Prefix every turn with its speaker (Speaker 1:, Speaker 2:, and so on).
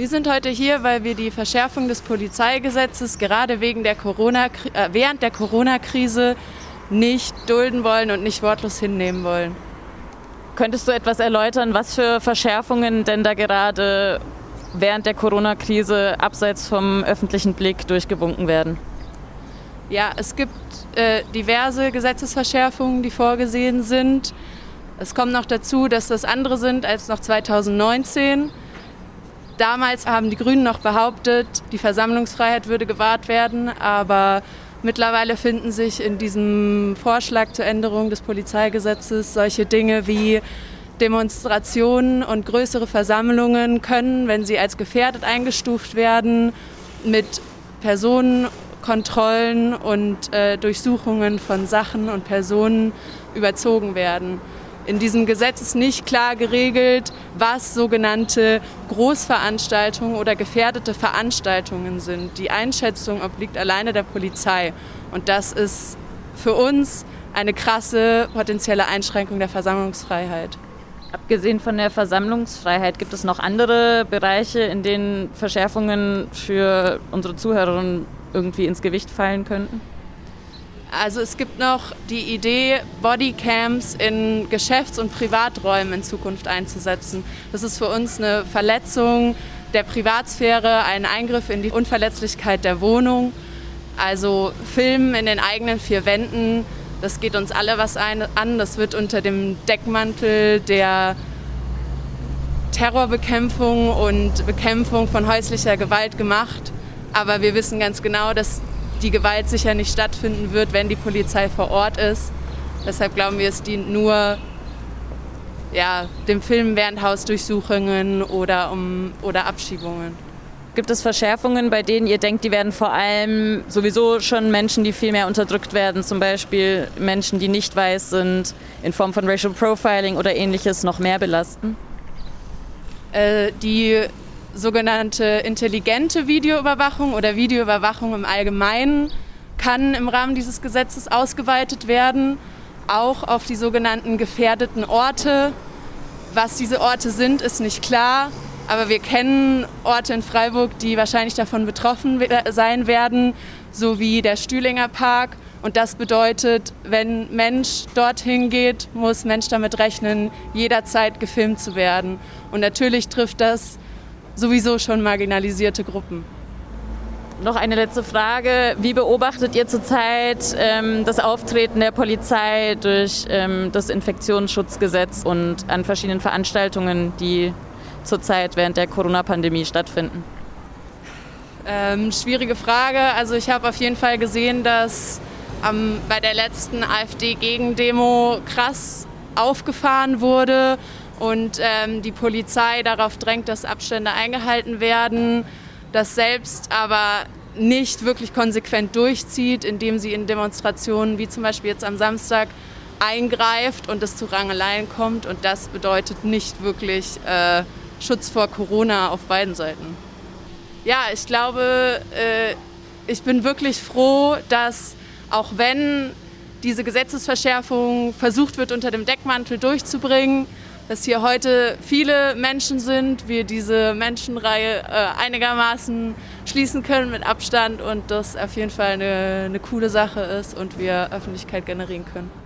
Speaker 1: Wir sind heute hier, weil wir die Verschärfung des Polizeigesetzes gerade wegen der Corona, äh, während der Corona-Krise nicht dulden wollen und nicht wortlos hinnehmen wollen.
Speaker 2: Könntest du etwas erläutern, was für Verschärfungen denn da gerade während der Corona-Krise abseits vom öffentlichen Blick durchgewunken werden?
Speaker 1: Ja, es gibt äh, diverse Gesetzesverschärfungen, die vorgesehen sind. Es kommt noch dazu, dass das andere sind als noch 2019. Damals haben die Grünen noch behauptet, die Versammlungsfreiheit würde gewahrt werden, aber mittlerweile finden sich in diesem Vorschlag zur Änderung des Polizeigesetzes solche Dinge wie Demonstrationen und größere Versammlungen können, wenn sie als gefährdet eingestuft werden, mit Personenkontrollen und äh, Durchsuchungen von Sachen und Personen überzogen werden. In diesem Gesetz ist nicht klar geregelt, was sogenannte Großveranstaltungen oder gefährdete Veranstaltungen sind. Die Einschätzung obliegt alleine der Polizei. Und das ist für uns eine krasse potenzielle Einschränkung der Versammlungsfreiheit.
Speaker 2: Abgesehen von der Versammlungsfreiheit gibt es noch andere Bereiche, in denen Verschärfungen für unsere Zuhörerinnen irgendwie ins Gewicht fallen könnten?
Speaker 1: Also es gibt noch die Idee, Bodycams in Geschäfts- und Privaträumen in Zukunft einzusetzen. Das ist für uns eine Verletzung der Privatsphäre, ein Eingriff in die Unverletzlichkeit der Wohnung. Also Filmen in den eigenen vier Wänden, das geht uns alle was ein, an. Das wird unter dem Deckmantel der Terrorbekämpfung und Bekämpfung von häuslicher Gewalt gemacht. Aber wir wissen ganz genau, dass die Gewalt sicher nicht stattfinden wird, wenn die Polizei vor Ort ist. Deshalb glauben wir, es dient nur ja, dem Film während Hausdurchsuchungen oder, um, oder Abschiebungen.
Speaker 2: Gibt es Verschärfungen, bei denen ihr denkt, die werden vor allem sowieso schon Menschen, die viel mehr unterdrückt werden, zum Beispiel Menschen, die nicht weiß sind, in Form von Racial Profiling oder ähnliches noch mehr belasten?
Speaker 1: Äh, die sogenannte intelligente Videoüberwachung oder Videoüberwachung im Allgemeinen kann im Rahmen dieses Gesetzes ausgeweitet werden, auch auf die sogenannten gefährdeten Orte. Was diese Orte sind, ist nicht klar, aber wir kennen Orte in Freiburg, die wahrscheinlich davon betroffen sein werden, so wie der Stühlinger Park. Und das bedeutet, wenn Mensch dorthin geht, muss Mensch damit rechnen, jederzeit gefilmt zu werden. Und natürlich trifft das sowieso schon marginalisierte Gruppen.
Speaker 2: Noch eine letzte Frage. Wie beobachtet ihr zurzeit ähm, das Auftreten der Polizei durch ähm, das Infektionsschutzgesetz und an verschiedenen Veranstaltungen, die zurzeit während der Corona-Pandemie stattfinden?
Speaker 1: Ähm, schwierige Frage. Also ich habe auf jeden Fall gesehen, dass bei der letzten AfD-Gegendemo krass aufgefahren wurde und ähm, die Polizei darauf drängt, dass Abstände eingehalten werden, das selbst aber nicht wirklich konsequent durchzieht, indem sie in Demonstrationen wie zum Beispiel jetzt am Samstag eingreift und es zu Rangeleien kommt. Und das bedeutet nicht wirklich äh, Schutz vor Corona auf beiden Seiten. Ja, ich glaube, äh, ich bin wirklich froh, dass auch wenn diese Gesetzesverschärfung versucht wird, unter dem Deckmantel durchzubringen, dass hier heute viele Menschen sind, wir diese Menschenreihe äh, einigermaßen schließen können mit Abstand und das auf jeden Fall eine, eine coole Sache ist und wir Öffentlichkeit generieren können.